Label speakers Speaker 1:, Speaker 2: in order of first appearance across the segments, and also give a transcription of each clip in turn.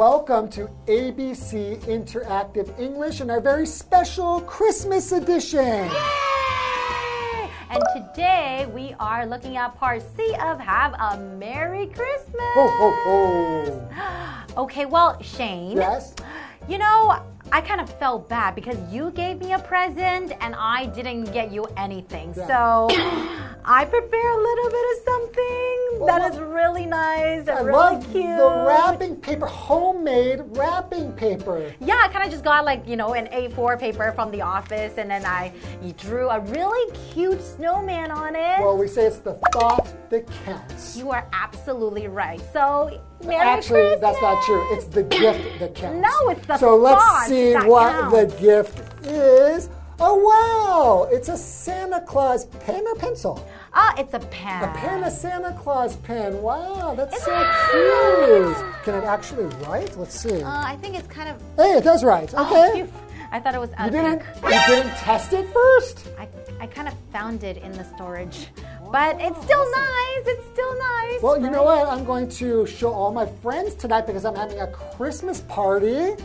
Speaker 1: welcome to ABC Interactive English and our very special Christmas edition.
Speaker 2: Yay! And today we are looking at part C of Have a Merry Christmas.
Speaker 1: Ho, ho, ho.
Speaker 2: Okay, well, Shane.
Speaker 1: Yes?
Speaker 2: You know, I kind of felt bad because you gave me a present and I didn't get you anything.
Speaker 1: Yeah.
Speaker 2: So I prepare a little bit of something that
Speaker 1: Well,
Speaker 2: is really nice and
Speaker 1: I
Speaker 2: really
Speaker 1: love
Speaker 2: cute.
Speaker 1: the wrapping paper, homemade wrapping paper.
Speaker 2: Yeah, I kind of just got like, you know, an A4 paper from the office and then I drew a really cute snowman on it.
Speaker 1: Well, we say it's the thought that counts.
Speaker 2: you are absolutely right. So, Merry
Speaker 1: Actually,
Speaker 2: Christmas.
Speaker 1: that's not true. It's the gift that counts.
Speaker 2: No, it's the
Speaker 1: So let's see what
Speaker 2: counts.
Speaker 1: the gift is. Oh, wow! It's a Santa Claus pen or pencil?
Speaker 2: Ah, it's a pen.
Speaker 1: A pen, a Santa Claus pen. Wow, that's
Speaker 2: It's
Speaker 1: so
Speaker 2: cute.
Speaker 1: Can it actually write? Let's see.
Speaker 2: Uh, I think it's kind of.
Speaker 1: hey, it does write.
Speaker 2: Oh,
Speaker 1: Okay.
Speaker 2: phew. I thought it was.
Speaker 1: you didn't. You didn't test it first.
Speaker 2: I, I kind of found it in the storage, but it's still nice. It's still nice.
Speaker 1: Well, you know what? I'm going to show all my friends tonight because I'm having a Christmas party, a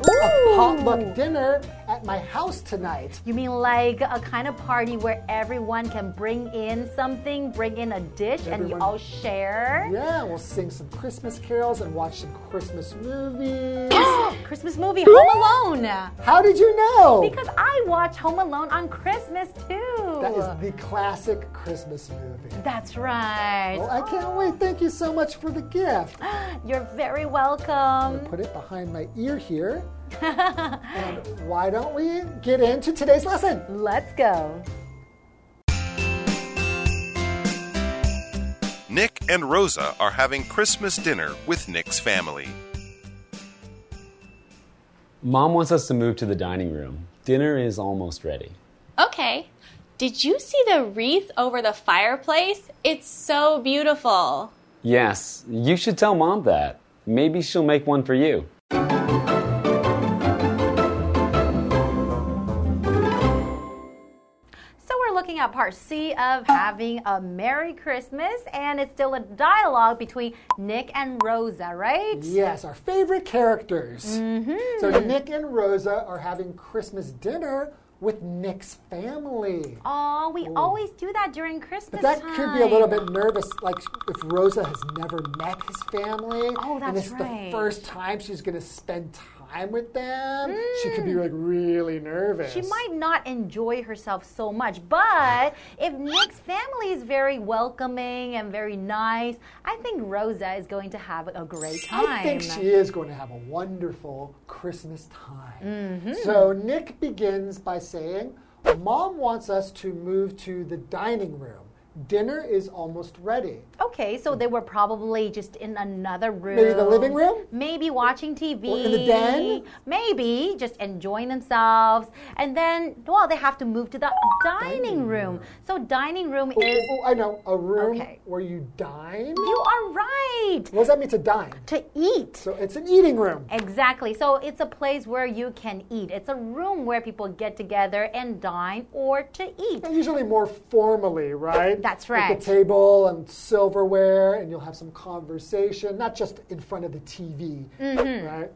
Speaker 1: potluck dinner at my house tonight.
Speaker 2: You mean like a kind of party where everyone can bring in something, bring in a dish, and you
Speaker 1: Everyone-
Speaker 2: all share?
Speaker 1: Yeah, we'll sing some Christmas carols and watch some Christmas movies.
Speaker 2: Christmas movie Home Alone.
Speaker 1: How did you know?
Speaker 2: Because I watch Home Alone on Christmas too.
Speaker 1: That is the classic Christmas movie.
Speaker 2: That's right.
Speaker 1: Well, I can't wait. Thank you so much for the gift.
Speaker 2: You're very welcome.
Speaker 1: Put it behind my ear here. and why don't we get into today's lesson?
Speaker 2: Let's go.
Speaker 3: Nick and Rosa are having Christmas dinner with Nick's family.
Speaker 4: Mom wants us to move to the dining room. Dinner is almost ready.
Speaker 5: Okay. Did you see the wreath over the fireplace? It's so beautiful.
Speaker 4: Yes, you should tell Mom that. Maybe she'll make one for you.
Speaker 2: So we're looking at part C of having a Merry Christmas, and it's still a dialogue between Nick and Rosa, right?
Speaker 1: Yes, our favorite characters.
Speaker 2: Mm-hmm.
Speaker 1: So Nick and Rosa are having Christmas dinner with Nick's family.
Speaker 2: Oh, we always do that during Christmas
Speaker 1: But that
Speaker 2: time.
Speaker 1: could be a little bit nervous, like if Rosa has never met his family,
Speaker 2: Oh, that's
Speaker 1: and
Speaker 2: that's
Speaker 1: it's
Speaker 2: right.
Speaker 1: the first time she's going to spend time with them. She could be like really nervous.
Speaker 2: Mm. She might not enjoy herself so much, but if Nick's family is very welcoming and very nice, I think Rosa is going to have a great time.
Speaker 1: I think she is going to have a wonderful Christmas time.
Speaker 2: Mm-hmm.
Speaker 1: So Nick begins by saying, Mom wants us to move to the dining room. Dinner is almost ready.
Speaker 2: Okay, so they were probably just in another room.
Speaker 1: Maybe the living room?
Speaker 2: Maybe watching TV.
Speaker 1: Or in the den?
Speaker 2: Maybe just enjoying themselves. And then, well, they have to move to the dining room. So, dining room
Speaker 1: Oh,
Speaker 2: is.
Speaker 1: oh, I know, a room
Speaker 2: Okay.
Speaker 1: where you dine.
Speaker 2: You are right!
Speaker 1: What does that mean to dine?
Speaker 2: To eat.
Speaker 1: So it's an eating room.
Speaker 2: Exactly. So it's a place where you can eat. It's a room where people get together and dine or to eat.
Speaker 1: Usually more formally, right?
Speaker 2: That's
Speaker 1: With
Speaker 2: right.
Speaker 1: the table and silverware, and you'll have some conversation, not just in front of the TV,
Speaker 2: Mm-hmm.
Speaker 1: right?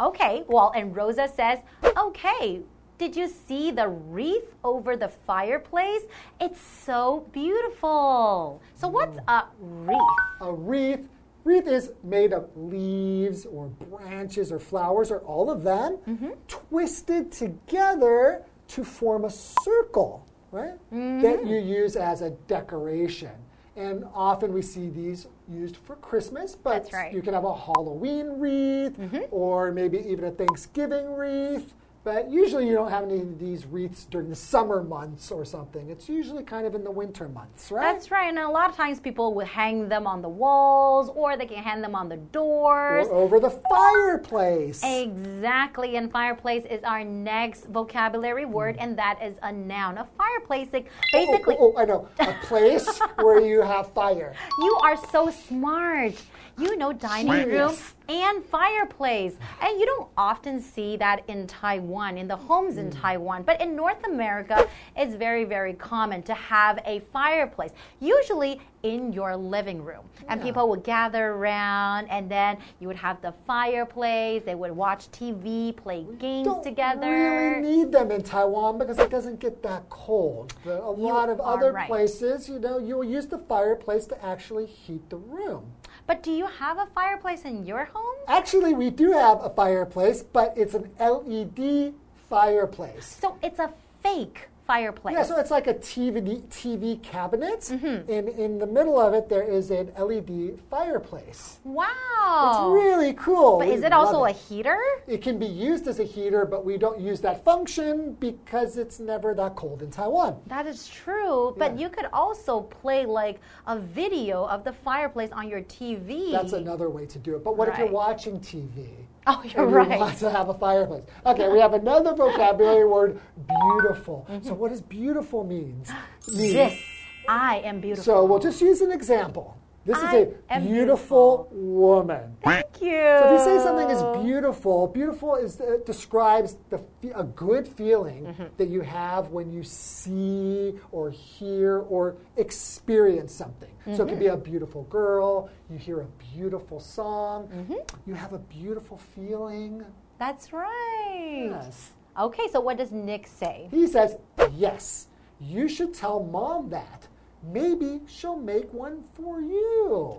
Speaker 2: Okay. Well, and Rosa says, okay. Did you see the wreath over the fireplace? It's so beautiful. So, what's a wreath?
Speaker 1: A wreath. Wreath is made of leaves or branches or flowers or all of them
Speaker 2: Mm-hmm.
Speaker 1: twisted together to form a circle, right?
Speaker 2: Mm-hmm.
Speaker 1: That you use as a decoration. And often we see these used for Christmas, but
Speaker 2: right.
Speaker 1: You can have a Halloween wreath or maybe even a Thanksgiving wreath. But usually you don't have any of these wreaths during the summer months or something. It's usually kind of in the winter months, right?
Speaker 2: That's right. And a lot of times people will hang them on the walls or they can hang them on the doors.
Speaker 1: or over the fireplace.
Speaker 2: Exactly, and fireplace is our next vocabulary word, and that is a noun. A fireplace, like, oh, basically,
Speaker 1: Oh, oh, oh, I know. A place where you have fire.
Speaker 2: you are so smart. You know, dining room. And fireplace. And you don't often see that in Taiwan, in the homes in mm. Taiwan. But in North America, it's very, very common to have a fireplace, usually in your living room. And
Speaker 1: Yeah.
Speaker 2: people would gather around, and then you would have the fireplace, they would watch TV, play games
Speaker 1: don't
Speaker 2: together.
Speaker 1: really need them in Taiwan because it doesn't get that cold. But a lot of other
Speaker 2: right.
Speaker 1: places, you know, you'll use the fireplace to actually heat the room.
Speaker 2: But do you have a fireplace in your home?
Speaker 1: Actually, we do have a fireplace, but it's an LED fireplace.
Speaker 2: So it's a fake fireplace.
Speaker 1: Yeah, so it's like a TV TV cabinet,
Speaker 2: Mm-hmm.
Speaker 1: and in the middle of it there is an LED fireplace.
Speaker 2: wow.
Speaker 1: It's really cool.
Speaker 2: But
Speaker 1: We
Speaker 2: is it also a heater?
Speaker 1: It can be used as a heater, but we don't use that function because it's never that cold in Taiwan.
Speaker 2: That is true, but
Speaker 1: Yeah.
Speaker 2: you could also play like a video of the fireplace on your TV.
Speaker 1: That's another way to do it. But what if you're watching TV?
Speaker 2: Oh, you're
Speaker 1: and
Speaker 2: right.
Speaker 1: want to have a fireplace. Okay, we have another vocabulary word, beautiful.
Speaker 2: Mm-hmm.
Speaker 1: So what does beautiful means? mean?
Speaker 2: This. I am beautiful.
Speaker 1: So we'll just use an example. This
Speaker 2: I
Speaker 1: is a
Speaker 2: am
Speaker 1: beautiful woman.
Speaker 2: Thank you.
Speaker 1: So if you say something is beautiful, beautiful is uh, describes the a good feeling
Speaker 2: Mm-hmm.
Speaker 1: that you have when you see or hear or experience something. So it could be
Speaker 2: Mm-hmm.
Speaker 1: a beautiful girl, you hear a beautiful song,
Speaker 2: Mm-hmm.
Speaker 1: you have a beautiful feeling.
Speaker 2: That's right.
Speaker 1: Yes.
Speaker 2: Okay, so what does Nick say?
Speaker 1: He says, "Yes, you should tell mom that. Maybe she'll make one for you."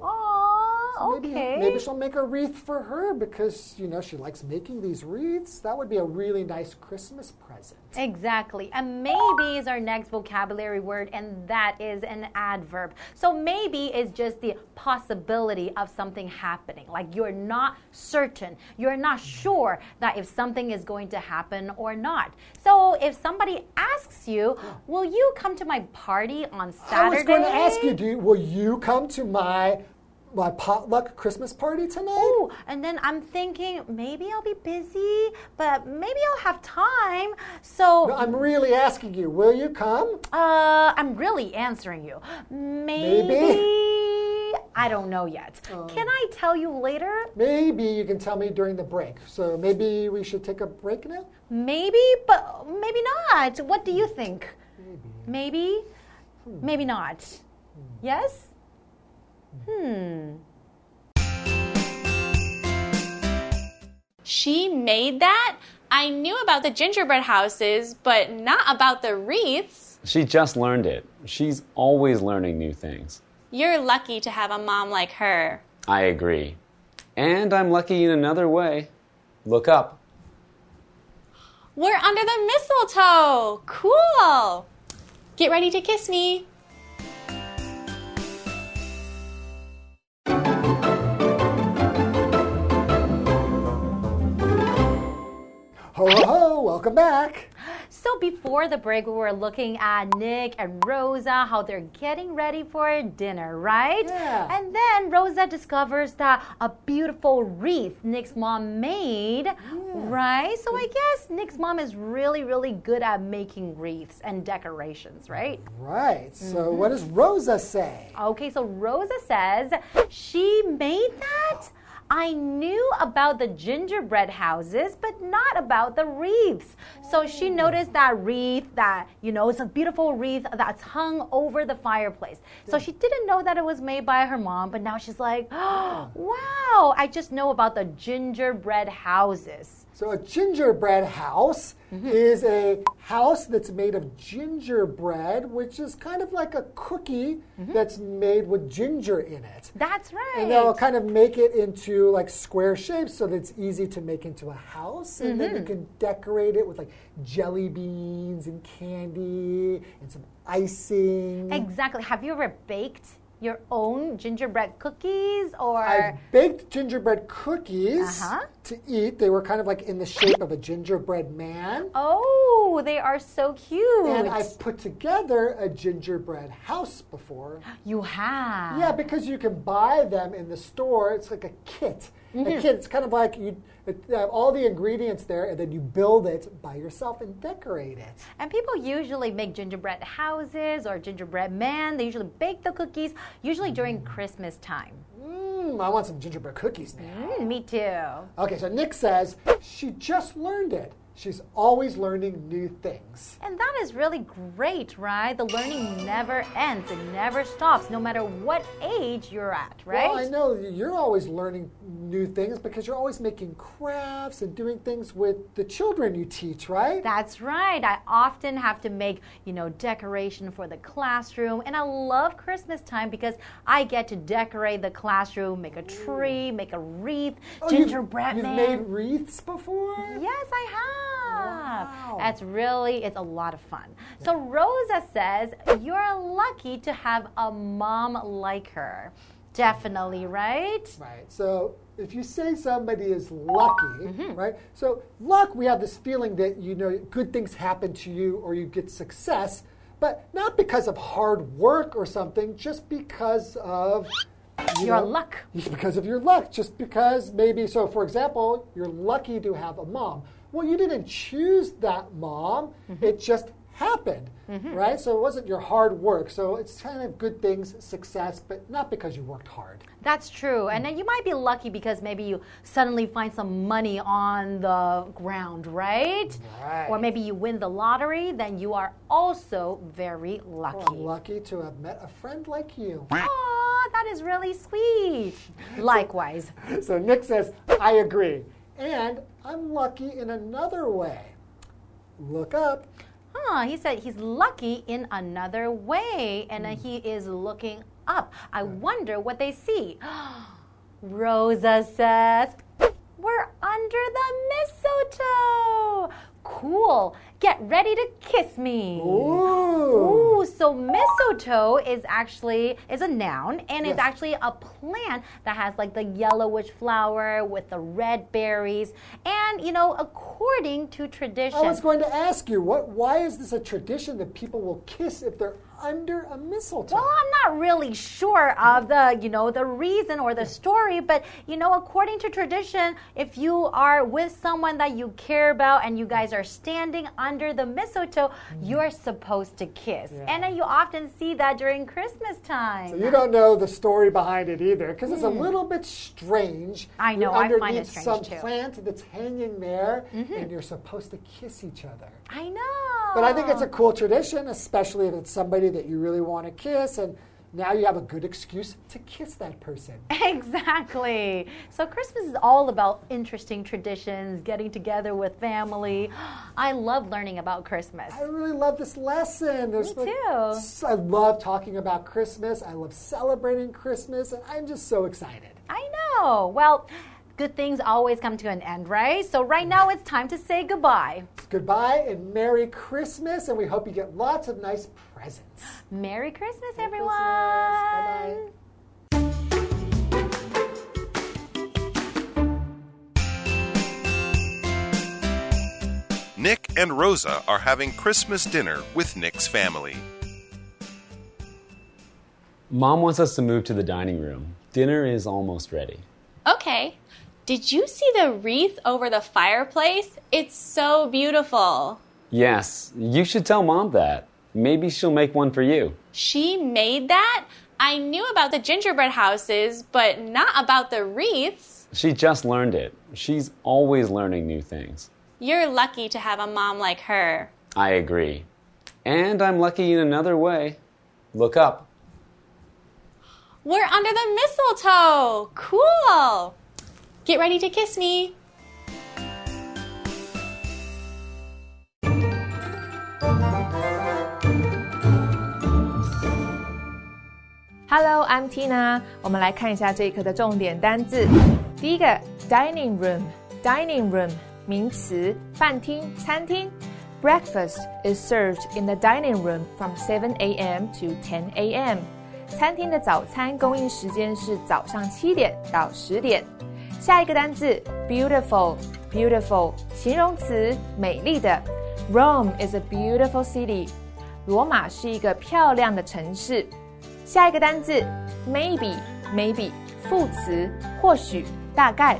Speaker 2: Ah,
Speaker 1: maybe,
Speaker 2: okay.
Speaker 1: maybe she'll make a wreath for her because you know she likes making these wreaths. That would be a really nice Christmas present.
Speaker 2: Exactly. And maybe is our next vocabulary word, and that is an adverb. So maybe is just the possibility of something happening. Like you're not certain, you're not sure that if something is going to happen or not. So if somebody asks you, Will you come to my party on Saturday?
Speaker 1: I was going to ask you, do you, will you come to my my potluck Christmas party tonight?
Speaker 2: Ooh, and then I'm thinking maybe I'll be busy, but maybe I'll have time. So
Speaker 1: No, I'm really asking you, will you come?
Speaker 2: Uh, I'm really answering you. Maybe.
Speaker 1: Maybe?
Speaker 2: I don't know yet. Can I tell you later?
Speaker 1: Maybe you can tell me during the break. So maybe we should take a break now?
Speaker 2: Maybe, but maybe not. What do you think? Maybe? Maybe not. Yes? Hmm.
Speaker 5: She made that? I knew about the gingerbread houses, but not about the wreaths.
Speaker 4: She just learned it. She's always learning new things.
Speaker 5: You're lucky to have a mom like her.
Speaker 4: I agree. And I'm lucky in another way. Look up.
Speaker 5: We're under the mistletoe. Cool. Get ready to kiss me.
Speaker 1: Welcome back.
Speaker 2: So before the break, we were looking at Nick and Rosa, how they're getting ready for dinner, right?
Speaker 1: Yeah.
Speaker 2: And then Rosa discovers that a beautiful wreath Nick's mom made, right? So I guess Nick's mom is really, really good at making wreaths and decorations, right?
Speaker 1: Right. So mm-hmm. what does Rosa say?
Speaker 2: Okay, so Rosa says she made that. I knew about the gingerbread houses, but not about the wreaths. So she oh. noticed that wreath that, you know, it's a beautiful wreath that's hung over the fireplace. So she didn't know that it was made by her mom, but now she's like, oh, wow, I just know about the gingerbread houses.
Speaker 1: So a gingerbread house
Speaker 2: Mm-hmm.
Speaker 1: is a house that's made of gingerbread, which is kind of like a cookie
Speaker 2: Mm-hmm.
Speaker 1: that's made with ginger in it.
Speaker 2: That's right.
Speaker 1: And they'll kind of make it into like square shapes so that it's easy to make into a house. And then
Speaker 2: Mm-hmm.
Speaker 1: you can decorate it with like jelly beans and candy and some icing.
Speaker 2: Exactly. Have you ever baked your own gingerbread cookies or
Speaker 1: I baked gingerbread cookies
Speaker 2: Uh-huh.
Speaker 1: to eat. They were kind of like in the shape of a gingerbread man.
Speaker 2: Oh, they are so cute.
Speaker 1: And I've put together a gingerbread house before.
Speaker 2: you have.
Speaker 1: Yeah, because you can buy them in the store. It's like a kit.
Speaker 2: Mm-hmm.
Speaker 1: It's kind of like you have all the ingredients there, and then you build it by yourself and decorate it.
Speaker 2: And people usually make gingerbread houses or gingerbread man. They usually bake the cookies, usually during Christmas time.
Speaker 1: Mm, Hmm, I want some gingerbread cookies now.
Speaker 2: Mm, me too.
Speaker 1: Okay, so Nick says she just learned it. She's always learning new things.
Speaker 2: And that is really great, right? The learning never ends, it never stops, no matter what age you're at, right?
Speaker 1: Well, I know you're always learning new things because you're always making crafts and doing things with the children you teach, right?
Speaker 2: That's right. I often have to make, you know, decoration for the classroom. And I love Christmas time because I get to decorate the classroom, make a tree, make a wreath,
Speaker 1: Oh, you've-
Speaker 2: gingerbread
Speaker 1: you've,
Speaker 2: man.
Speaker 1: made wreaths before?
Speaker 2: Yes, I have.
Speaker 1: Wow.
Speaker 2: That's really, it's a lot of fun. So Rosa says, You're lucky to have a mom like her. Definitely, right?
Speaker 1: Right. So if you say somebody is lucky,
Speaker 2: Mm-hmm.
Speaker 1: right? So luck, we have this feeling that you know good things happen to you or you get success, but not because of hard work or something, just because of you
Speaker 2: Your
Speaker 1: know,
Speaker 2: luck.
Speaker 1: Because of your luck, just because maybe. So, for example, you're lucky to have a mom. Well, you didn't choose that mom;
Speaker 2: Mm-hmm.
Speaker 1: it just happened, right? So it wasn't your hard work. So it's kind of good things, success, but not because you worked hard.
Speaker 2: That's true. And then you might be lucky because maybe you suddenly find some money on the ground, right?
Speaker 1: Right.
Speaker 2: Or maybe you win the lottery, then you are also very lucky.
Speaker 1: Lucky to have met a friend like you.
Speaker 2: Aw, that is really sweet. Likewise.
Speaker 1: so Nick says, I agree. And I'm lucky in another way. Look up.
Speaker 2: Huh, he said he's lucky in another way and then hmm. he is looking up. I wonder what they see. Rosa says, We're under the mistletoe. Cool. Get ready to kiss me.
Speaker 1: Ooh.
Speaker 2: Ooh, so mistletoe is actually is a noun and it's actually a plant that has like the yellowish flower with the red berries. And you know, according to tradition.
Speaker 1: I was going to ask you, what? Why is this a tradition that people will kiss if they're under a mistletoe?
Speaker 2: Well, I'm not really sure of the, you know, the reason or the story, but you know, according to tradition, if you are with someone that you care about and you guys are standing under the mistletoe, you're supposed to kiss. And then you often see that during Christmas time.
Speaker 1: So you don't know the story behind it either, because it's a little bit strange.
Speaker 2: Hmm. I know, I find it strange
Speaker 1: some
Speaker 2: too. Mm-hmm.
Speaker 1: plant that's hanging there, and you're supposed to kiss each other.
Speaker 2: I know.
Speaker 1: But I think it's a cool tradition, especially if it's somebody that you really want to kiss, and now you have a good excuse to kiss that person.
Speaker 2: Exactly. So Christmas is all about interesting traditions, getting together with family. I love learning about Christmas.
Speaker 1: I really love this lesson. There's
Speaker 2: Me
Speaker 1: like-
Speaker 2: too.
Speaker 1: s- I love talking about Christmas. I love celebrating Christmas, and I'm just so excited.
Speaker 2: I know. Well, good things always come to an end, right? So right now it's time to say goodbye.
Speaker 1: Goodbye and Merry Christmas, and we hope you get lots of nice presents.
Speaker 2: Merry Christmas,
Speaker 1: Merry
Speaker 2: everyone.
Speaker 1: Bye-bye.
Speaker 3: Nick and Rosa are having Christmas dinner with Nick's family.
Speaker 4: Mom wants us to move to the dining room. Dinner is almost ready.
Speaker 5: Okay. Did you see the wreath over the fireplace? It's so beautiful.
Speaker 4: Yes, you should tell Mom that. Maybe she'll make one for you.
Speaker 5: She made that? I knew about the gingerbread houses, but not about the wreaths.
Speaker 4: She just learned it. She's always learning new things.
Speaker 5: You're lucky to have a mom like her.
Speaker 4: I agree. And I'm lucky in another way. Look up.
Speaker 5: We're under the mistletoe. Cool. Get ready to kiss me.
Speaker 6: Hello, I'm Tina。我们来看一下这一课的重点单字。第一个，dining room，dining room 名词，饭厅、餐厅。Breakfast is served in the dining room from 7 a.m. to 10 a.m. 餐厅的早餐供应时间是早上七点到十点。下一个单字，beautiful，beautiful 形容词，美丽的。Rome is a beautiful city。罗马是一个漂亮的城市。 下一个单字，maybe，maybe 副词，或许，大概。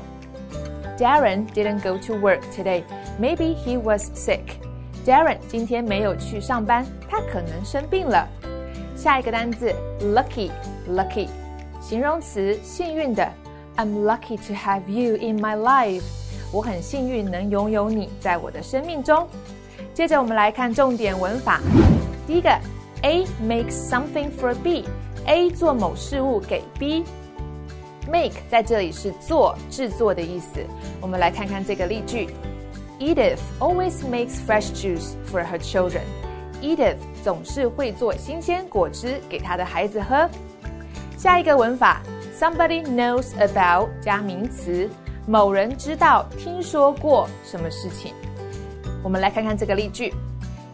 Speaker 6: Darren didn't go to work today. Maybe he was sick. Darren 今天没有去上班，他可能生病了。下一个单字，lucky，lucky 形容词，幸运的。I'm lucky to have you in my life。我很幸运能拥有你在我的生命中。接着我们来看重点文法。第一个 ，A makes something for B，A 做某事物给 B。Make 在这里是做、制作的意思。我们来看看这个例句：Edith always makes fresh juice for her children。Edith 总是会做新鲜果汁给她的孩子喝。下一个文法，somebody knows about 加名词，某人知道、听说过什么事情。我们来看看这个例句：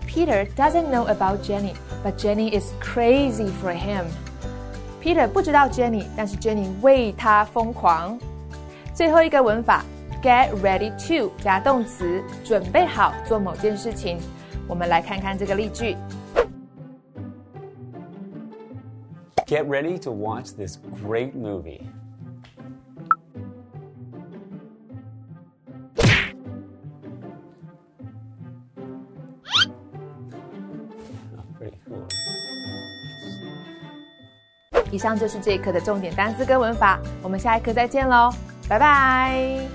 Speaker 6: Peter doesn't know about Jenny, but Jenny is crazy for him. Peter 不知道 Jenny，但是 Jenny 为他疯狂。最后一个文法，get ready to 加动词，准备好做某件事情。我们来看看这个例句。
Speaker 4: Get ready to watch this great movie.
Speaker 6: 以上就是这一课的重点单词跟文法，我们下一课再见喽，拜拜。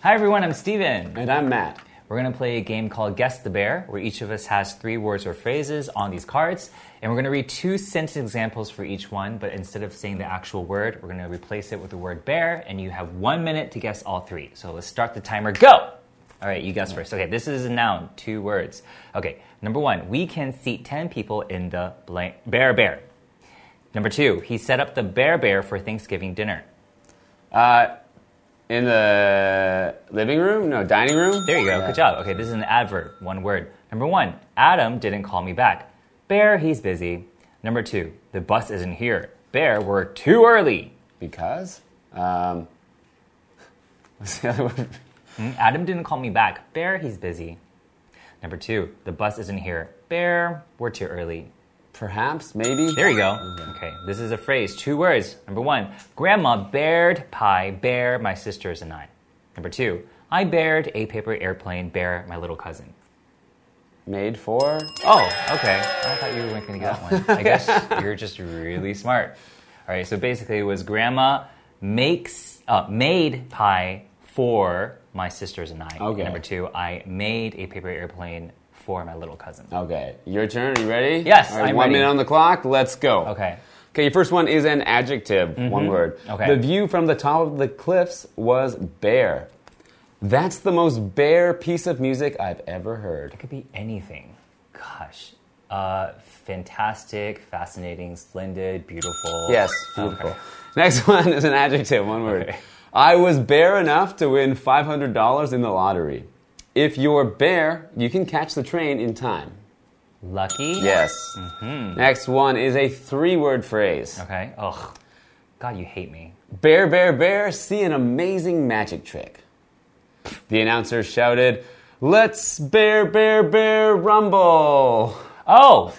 Speaker 7: Hi everyone, I'm Steven.
Speaker 4: And I'm Matt.
Speaker 7: We're gonna play a game called Guess the Bear, where each of us has three words or phrases on these cards, and we're gonna read two sentence examples for each one, but instead of saying the actual word, we're gonna replace it with the word bear, and you have one minute to guess all three. So let's start the timer, go! All right, you guess first. Okay, this is a noun, two words. Okay, number one, we can seat 10 people in the blank bear bear. Number two, he set up the bear bear for Thanksgiving dinner.
Speaker 4: Uh, in the living room? No, dining room?
Speaker 7: There you go.
Speaker 4: Yeah.
Speaker 7: Good job. Okay, this is an adverb, one word. Number one, Adam didn't call me back. Bear, he's busy. Number two, the bus isn't here. Bear, we're too early.
Speaker 4: Because? Um, what's the other word?
Speaker 7: Hmm, Adam didn't call me back. Bear, he's busy. Number two, the bus isn't here. Bear, we're too early.
Speaker 4: Perhaps, maybe?
Speaker 7: There you go. Okay, this is a phrase, two words. Number one, Grandma bared pie, bear my sisters and I. Number two, I bared a paper airplane, bear my little cousin.
Speaker 4: Made for?
Speaker 7: Oh, okay. I thought you weren't going to get that one. I guess you're just really smart. All right, so basically, it was grandma makes uh, made pie for my sisters and I.
Speaker 4: Okay.
Speaker 7: Number two, I made a paper airplane for my little cousin.
Speaker 4: Okay, your turn. Are you ready?
Speaker 7: Yes,
Speaker 4: right,
Speaker 7: I'm
Speaker 4: one
Speaker 7: ready.
Speaker 4: minute on the clock. Let's go.
Speaker 7: Okay.
Speaker 4: Okay, your first one is an adjective, one word.
Speaker 7: Okay.
Speaker 4: The view from the top of the cliffs was bare. That's the most bare piece of music I've ever heard.
Speaker 7: It could be anything. Gosh. Uh, fantastic, fascinating, splendid, beautiful.
Speaker 4: Yes, beautiful.
Speaker 7: Okay.
Speaker 4: Next one is an adjective, one word.
Speaker 7: Okay.
Speaker 4: I was bare enough to win $500 in the lottery. If you're bare, you can catch the train in time.
Speaker 7: Lucky.
Speaker 4: Yes. Mm-hmm. Next one is a three word phrase.
Speaker 7: Okay. Ugh. God, you hate me.
Speaker 4: Bear, bear, bear, see an amazing magic trick. The announcer shouted, Let's bear, bear, bear rumble.
Speaker 7: Oh!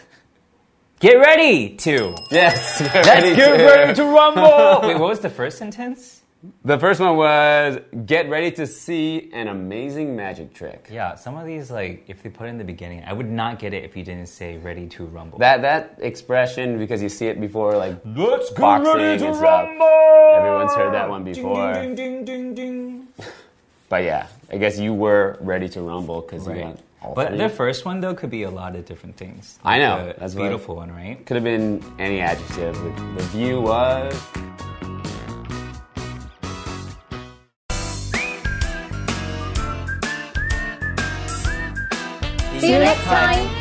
Speaker 7: Get ready to.
Speaker 4: Yes, get
Speaker 7: Let's
Speaker 4: ready
Speaker 7: get
Speaker 4: to-
Speaker 7: ready to rumble! Wait, what was the first sentence?
Speaker 4: The first one was, Get ready to see an amazing magic trick.
Speaker 7: Yeah, some of these, like, if they put it in the beginning, I would not get it if you didn't say ready to rumble.
Speaker 4: That that expression, because you see it before, like
Speaker 7: Let's get
Speaker 4: boxing
Speaker 7: ready to
Speaker 4: and stuff.
Speaker 7: rumble!
Speaker 4: Everyone's heard that one before.
Speaker 7: Ding, ding, ding, ding, ding.
Speaker 4: But yeah, I guess you were ready to rumble because you
Speaker 7: Right.
Speaker 4: got all
Speaker 7: But
Speaker 4: three.
Speaker 7: the first one, though, could be a lot of different things.
Speaker 4: I know,
Speaker 7: the
Speaker 4: that's what-
Speaker 7: beautiful one, right?
Speaker 4: Could have been any adjective. The, the view was.
Speaker 2: You next time.